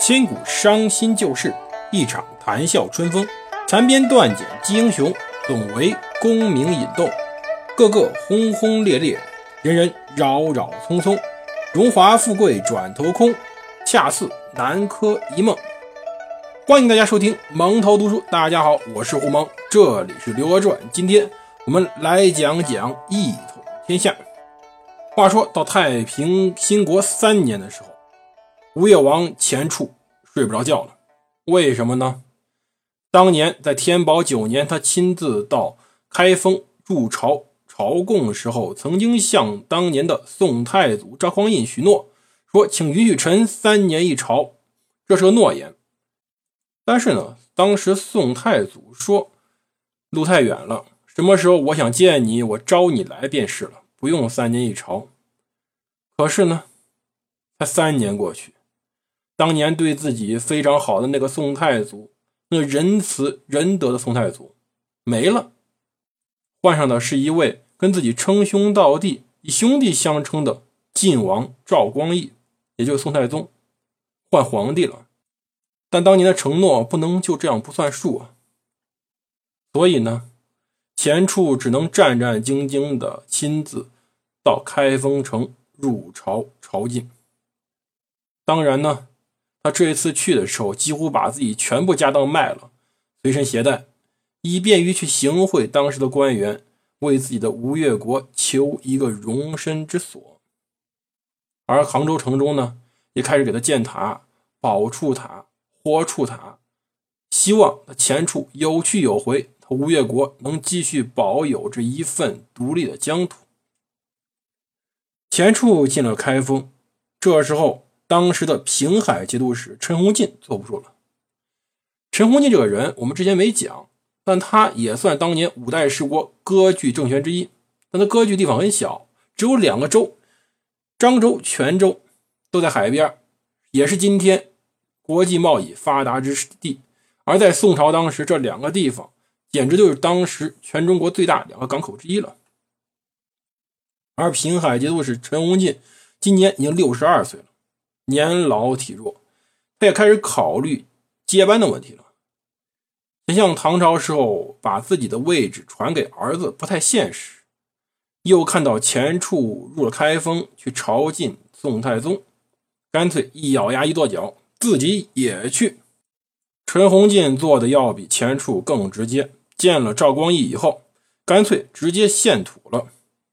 千古伤心旧事，一场谈笑春风。残编断简记英雄，总为功名引动。个个轰轰烈烈，人人扰扰匆匆。荣华富贵转头空，恰似南柯一梦。欢迎大家收听蒙头读书。大家好，我是胡蒙，这里是《刘娥传》。今天我们来讲讲一统天下。话说到太平兴国三年的时候，吴越王钱俶睡不着觉了。为什么呢？当年在天宝九年，他亲自到开封入朝朝贡时候，曾经向当年的宋太祖赵匡胤许诺，说请允许臣三年一朝，这是个诺言。但是呢，当时宋太祖说路太远了，什么时候我想见你，我招你来便是了，不用三年一朝。可是呢，才三年过去，当年对自己非常好的那个宋太祖。那仁慈仁德的宋太祖没了，换上的是一位跟自己称兄道弟、以兄弟相称的晋王赵光义，也就是宋太宗，换皇帝了。但当年的承诺不能就这样不算数啊！所以呢，钱俶只能战战兢兢的亲自到开封城入朝朝觐。当然呢。他这一次去的时候，几乎把自己全部家当卖了，随身携带，以便于去行贿当时的官员，为自己的吴越国求一个容身之所。而杭州城中呢，也开始给他建塔、宝处塔、豁处塔，希望他前处有去有回，他吴越国能继续保有这一份独立的疆土。前处进了开封，这时候。当时的平海节度使陈洪进坐不住了。陈洪进这个人，我们之前没讲，但他也算当年五代十国割据政权之一。但他割据地方很小，只有两个州，漳州、泉州，都在海边，也是今天国际贸易发达之地。而在宋朝当时，这两个地方简直就是当时全中国最大两个港口之一了。而平海节度使陈洪进今年已经六十二岁了。年老体弱，他也开始考虑接班的问题了。想像唐朝时候把自己的位置传给儿子不太现实，又看到钱俶入了开封去朝觐宋太宗，干脆一咬牙一跺脚，自己也去。陈洪进做的要比钱俶更直接，见了赵光义以后，干脆直接献土了。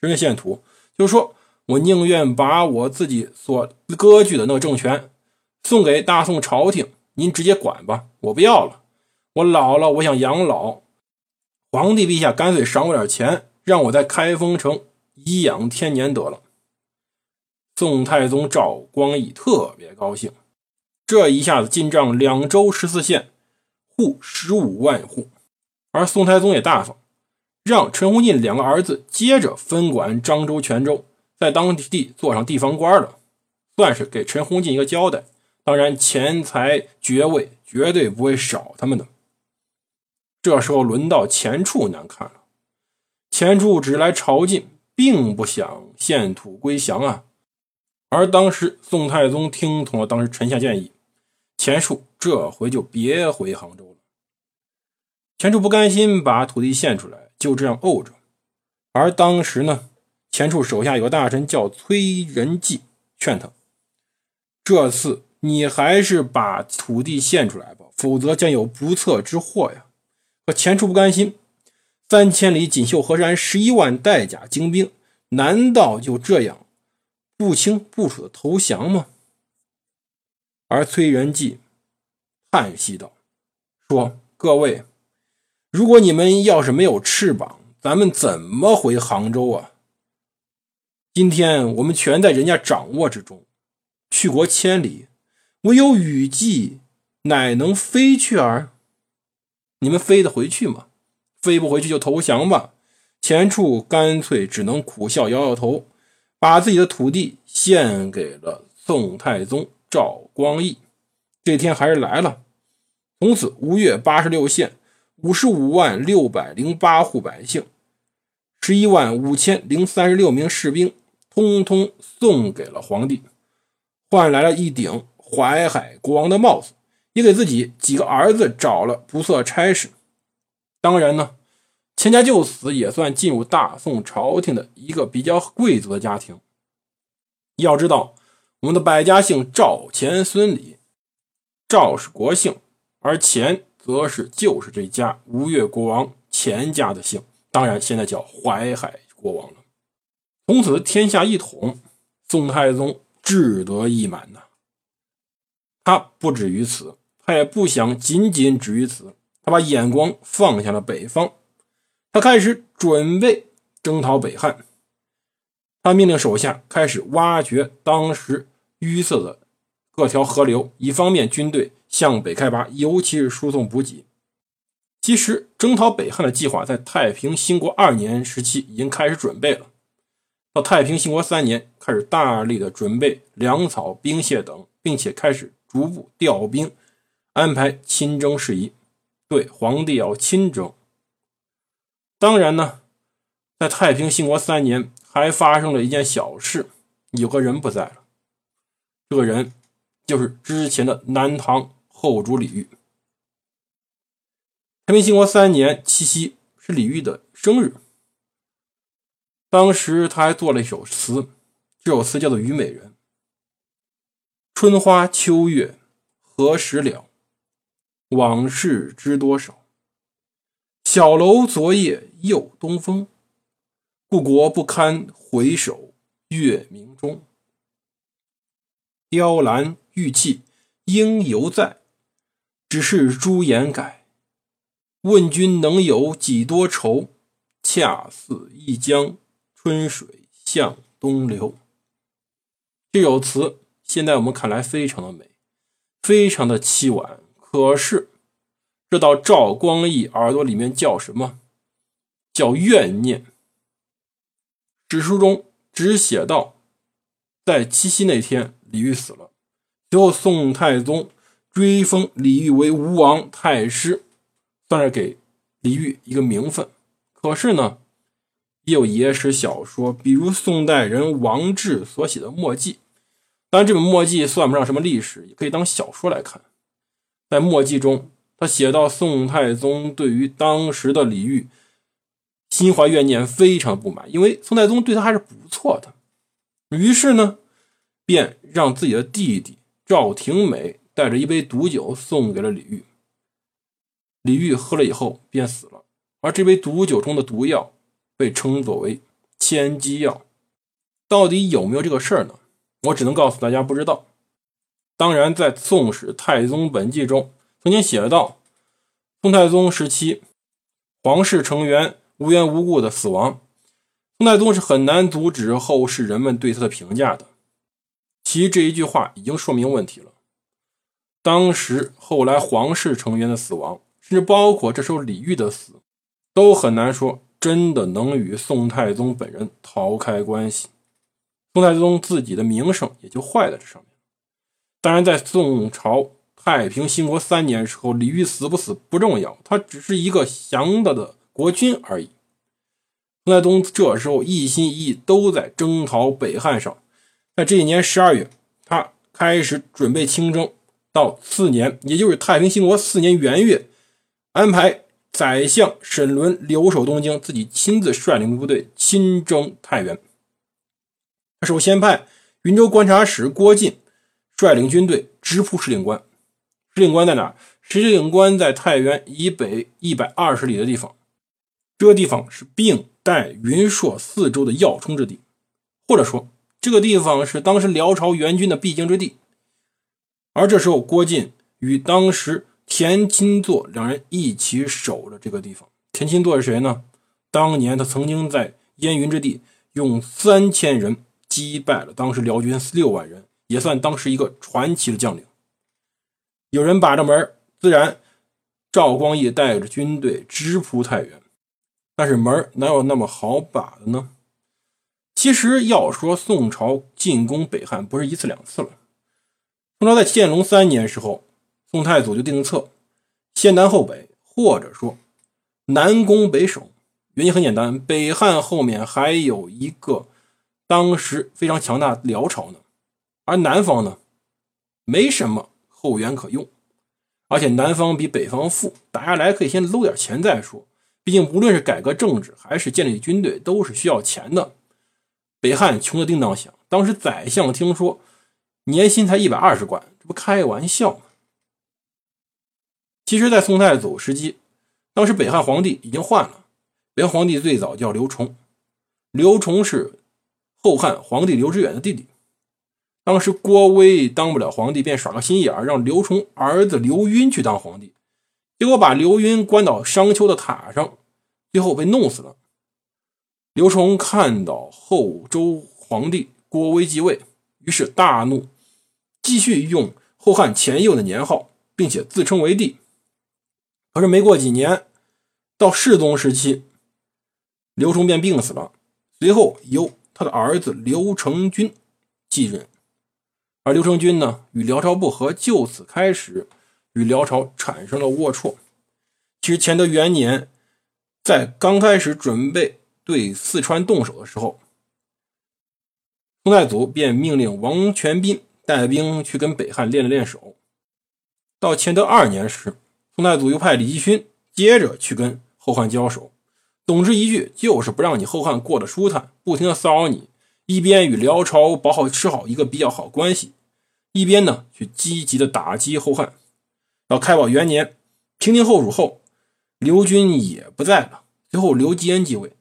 什么献土？就是说。我宁愿把我自己所割据的那个政权送给大宋朝廷，您直接管吧，我不要了。我老了，我想养老，皇帝陛下干脆赏我点钱，让我在开封城颐养天年得了。宋太宗赵光义特别高兴，这一下子进账两州十四县，户十五万户，而宋太宗也大方，让陈洪进两个儿子接着分管漳州、泉州。在当地做上地方官了，算是给陈洪进一个交代。当然，钱财爵位绝对不会少他们的。这时候轮到钱俶难看了，钱俶只来朝觐，并不想献土归降啊。而当时宋太宗听从了当时臣下建议，钱俶这回就别回杭州了。钱俶不甘心把土地献出来，就这样怄着。而当时呢？钱俶手下有个大臣叫崔仁济，劝他：“这次你还是把土地献出来吧，否则将有不测之祸呀。”可钱俶不甘心，三千里锦绣河山，十一万带甲精兵，难道就这样不清不楚的投降吗？而崔仁济叹息道：“说各位，如果你们要是没有翅膀，咱们怎么回杭州啊？”今天我们全在人家掌握之中，去国千里，唯有雨季，乃能飞去耳。你们飞得回去吗？飞不回去就投降吧。钱俶干脆只能苦笑，摇摇头，把自己的土地献给了宋太宗赵光义。这天还是来了，从此吴越八十六县五十五万六百零八户百姓，十一万五千零三十六名士兵。通通送给了皇帝，换来了一顶淮海国王的帽子，也给自己几个儿子找了不错差事。当然呢，钱家就此也算进入大宋朝廷的一个比较贵族的家庭。要知道，我们的百家姓赵、钱、孙、李，赵是国姓，而钱则是就是这家吴越国王钱家的姓。当然，现在叫淮海国王了。从此天下一统，宋太宗志得意满呐。他不止于此，他也不想仅仅止于此。他把眼光放向了北方，他开始准备征讨北汉。他命令手下开始挖掘当时淤塞的各条河流，以方便军队向北开拔，尤其是输送补给。其实，征讨北汉的计划在太平兴国二年时期已经开始准备了。到太平兴国三年，开始大力的准备粮草、兵械等，并且开始逐步调兵，安排亲征事宜。对皇帝要亲征，当然呢，在太平兴国三年还发生了一件小事，有个人不在了，这个人就是之前的南唐后主李煜。太平兴国三年七夕是李煜的生日，当时他还做了一首词，这首词叫做《虞美人》：春花秋月何时了？往事知多少？小楼昨夜又东风，故国不堪回首月明中。雕栏玉砌应犹在，只是朱颜改。问君能有几多愁？恰似一江春水向东流。这首词现在我们看来非常的美，非常的凄婉。可是，这到赵光义耳朵里面叫什么？叫怨念。史书中只写到，在七夕那天，李煜死了。随后，宋太宗追封李煜为吴王太师，算是给李煜一个名分。可是呢，也有野史小说，比如宋代人王志所写的《墨迹》，当然这本《墨迹》算不上什么历史，也可以当小说来看。在墨迹中，他写到宋太宗对于当时的李煜心怀怨念，非常不满，因为宋太宗对他还是不错的。于是呢，便让自己的弟弟赵廷美带着一杯毒酒送给了李煜。李煜喝了以后便死了，而这杯毒酒中的毒药被称作为千机药。到底有没有这个事儿呢？我只能告诉大家，不知道。当然，在《宋史·太宗本纪》中曾经写到，宋太宗时期，皇室成员无缘无故的死亡，宋太宗是很难阻止后世人们对他的评价的。其这一句话已经说明问题了。当时后来皇室成员的死亡，甚至包括这时候李煜的死，都很难说真的能与宋太宗本人逃开关系。宋太宗自己的名声也就坏在这上面。当然，在宋朝太平兴国三年时候，李煜死不死不重要，他只是一个降的的国君而已。宋太宗这时候一心一意都在征讨北汉上。在这一年十二月，他开始准备亲征，到次年，也就是太平兴国四年元月，安排宰相沈伦留守东京，自己亲自率领部队亲征太原。首先派云州观察使郭进。率领军队直扑石令关。石令关在哪？石令关在太原以北一百二十里的地方。这个地方是并带云朔四州的要冲之地，或者说，这个地方是当时辽朝援军的必经之地。而这时候，郭靖与当时田钦作两人一起守着这个地方。田钦作是谁呢？当年他曾经在燕云之地用三千人击败了当时辽军六万人。也算当时一个传奇的将领。有人把着门，自然赵光义带着军队直扑太原。但是门哪有那么好把的呢？其实要说宋朝进攻北汉不是一次两次了。宋朝在建隆三年时候，宋太祖就定策先南后北，或者说南攻北守。原因很简单，北汉后面还有一个当时非常强大辽朝呢。而南方呢，没什么后援可用。而且南方比北方富，打下来可以先搂点钱再说。毕竟无论是改革政治还是建立军队，都是需要钱的。北汉穷的叮当响，当时宰相听说年薪才一百二十贯，这不开玩笑吗？其实，在宋太祖时期，当时北汉皇帝已经换了。北汉皇帝最早叫刘崇，刘崇是后汉皇帝刘知远的弟弟。当时郭威当不了皇帝，便耍个心眼儿，让刘崇儿子刘赟去当皇帝，结果把刘赟关到商丘的塔上，最后被弄死了。刘崇看到后周皇帝郭威继位，于是大怒，继续用后汉前右的年号，并且自称为帝。可是没过几年，到世宗时期，刘崇便病死了，随后由他的儿子刘承君继任。而刘承君呢，与辽朝不和，就此开始与辽朝产生了龌龊。其实乾德元年，在刚开始准备对四川动手的时候，宋太祖便命令王全斌带兵去跟北汉练了练手。到乾德二年时，宋太祖又派李继勋接着去跟后汉交手。总之一句，就是不让你后汉过得舒坦，不停的骚扰你，一边与辽朝保好吃好一个比较好关系。一边呢，去积极的打击后汉。到开宝元年，平定后蜀后，刘军也不在了。最后，刘基恩继位。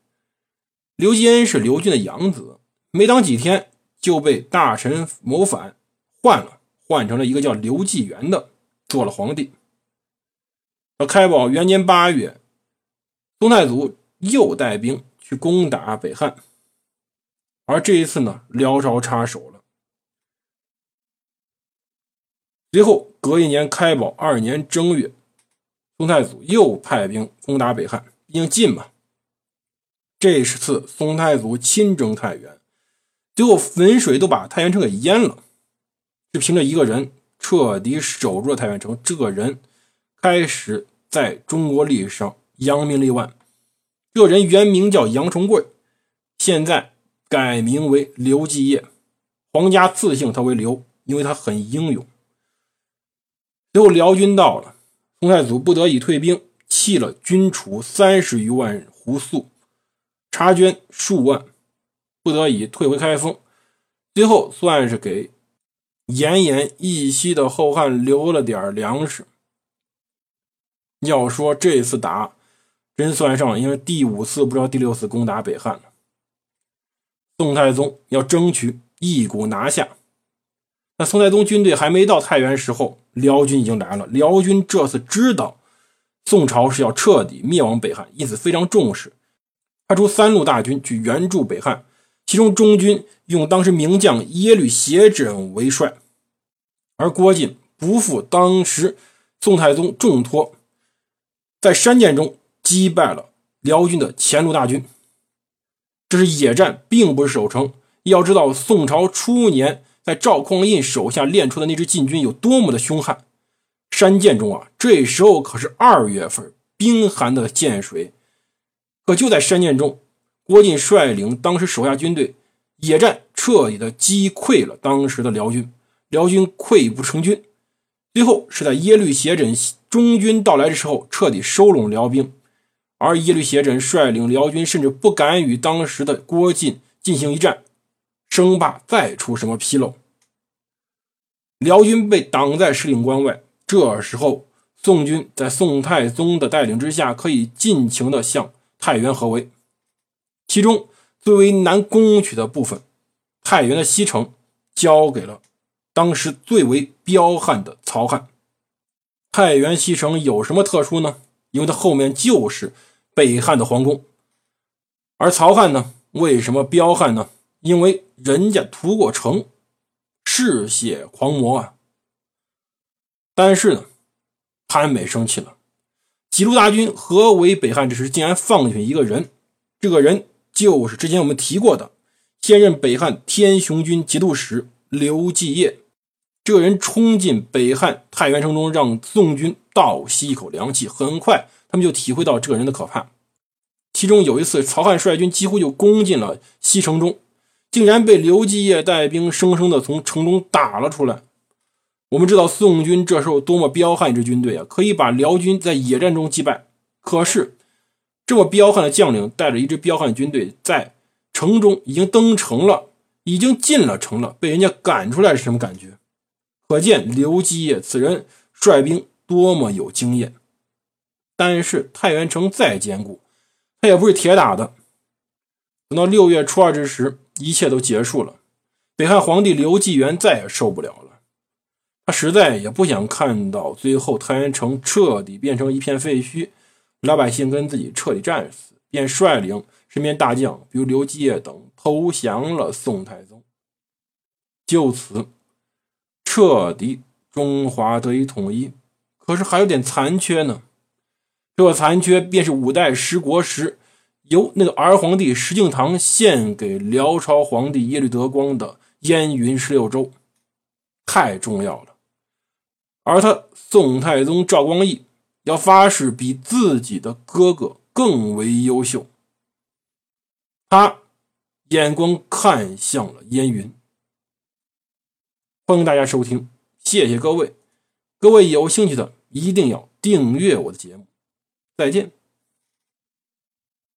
刘基恩是刘俊的养子，没当几天就被大臣谋反，换了，换成了一个叫刘继元的，做了皇帝。开宝元年八月，宋太祖又带兵去攻打北汉，而这一次呢，辽朝插手了。随后，隔一年开宝二年正月，宋太祖又派兵攻打北汉，毕竟近嘛。这次宋太祖亲征太原，最后汾水都把太原城给淹了，就凭着一个人彻底守住了太原城。这个人开始在中国历史上扬名立万。这人原名叫杨重贵，现在改名为刘继业，皇家赐姓他为刘，因为他很英勇。最后辽军到了，宋太祖不得已退兵，弃了军储三十余万斛粟，察捐数万，不得已退回开封。最后算是给奄奄一息的后汉留了点粮食。要说这次打，真算上，因为第五次不知道第六次攻打北汉了。宋太宗要争取一鼓拿下。那宋太宗军队还没到太原时候，辽军已经来了。辽军这次知道宋朝是要彻底灭亡北汉，因此非常重视，派出三路大军去援助北汉。其中中军用当时名将耶律斜轸为帅，而郭靖不负当时宋太宗重托，在山涧中击败了辽军的前路大军。这是野战，并不是守城。要知道，宋朝初年。在赵匡胤手下练出的那支禁军有多么的凶悍！山涧中啊，这时候可是二月份，冰寒的涧水。可就在山涧中，郭靖率领当时手下军队野战，彻底的击溃了当时的辽军。辽军溃不成军，最后是在耶律斜轸中军到来的时候，彻底收拢辽兵。而耶律斜轸率领辽军，甚至不敢与当时的郭靖进行一战。生怕再出什么纰漏，辽军被挡在石岭关外。这时候，宋军在宋太宗的带领之下，可以尽情的向太原合围。其中最为难攻取的部分，太原的西城，交给了当时最为彪悍的曹汉。太原西城有什么特殊呢？因为它后面就是北汉的皇宫。而曹汉呢，为什么彪悍呢？因为人家屠过城，嗜血狂魔啊！但是呢，潘美生气了。几路大军合围北汉之时，竟然放进一个人，这个人就是之前我们提过的现任北汉天雄军节度使刘继业。这个人冲进北汉太原城中，让宋军倒吸一口凉气。很快，他们就体会到这个人的可怕。其中有一次，曹汉率军几乎就攻进了西城中。竟然被刘继业带兵生生的从城中打了出来。我们知道宋军这时候多么彪悍一支军队啊，可以把辽军在野战中击败。可是，这么彪悍的将领带着一支彪悍军队在城中已经登城了，已经进了城了，被人家赶出来是什么感觉？可见刘基业此人率兵多么有经验。但是太原城再坚固，他也不是铁打的。等到六月初二之时，一切都结束了。北汉皇帝刘继元再也受不了了，他实在也不想看到最后太原城彻底变成一片废墟。老百姓跟自己彻底战死，便率领身边大将，比如刘基业等投降了宋太宗。就此，彻底中华得以统一。可是还有点残缺呢，这个残缺便是五代十国时由那个儿皇帝石敬瑭献给辽朝皇帝耶律德光的燕云十六州，太重要了。而他宋太宗赵光义。要发誓比自己的哥哥更为优秀，他眼光看向了燕云。欢迎大家收听，谢谢各位，各位有兴趣的一定要订阅我的节目，再见。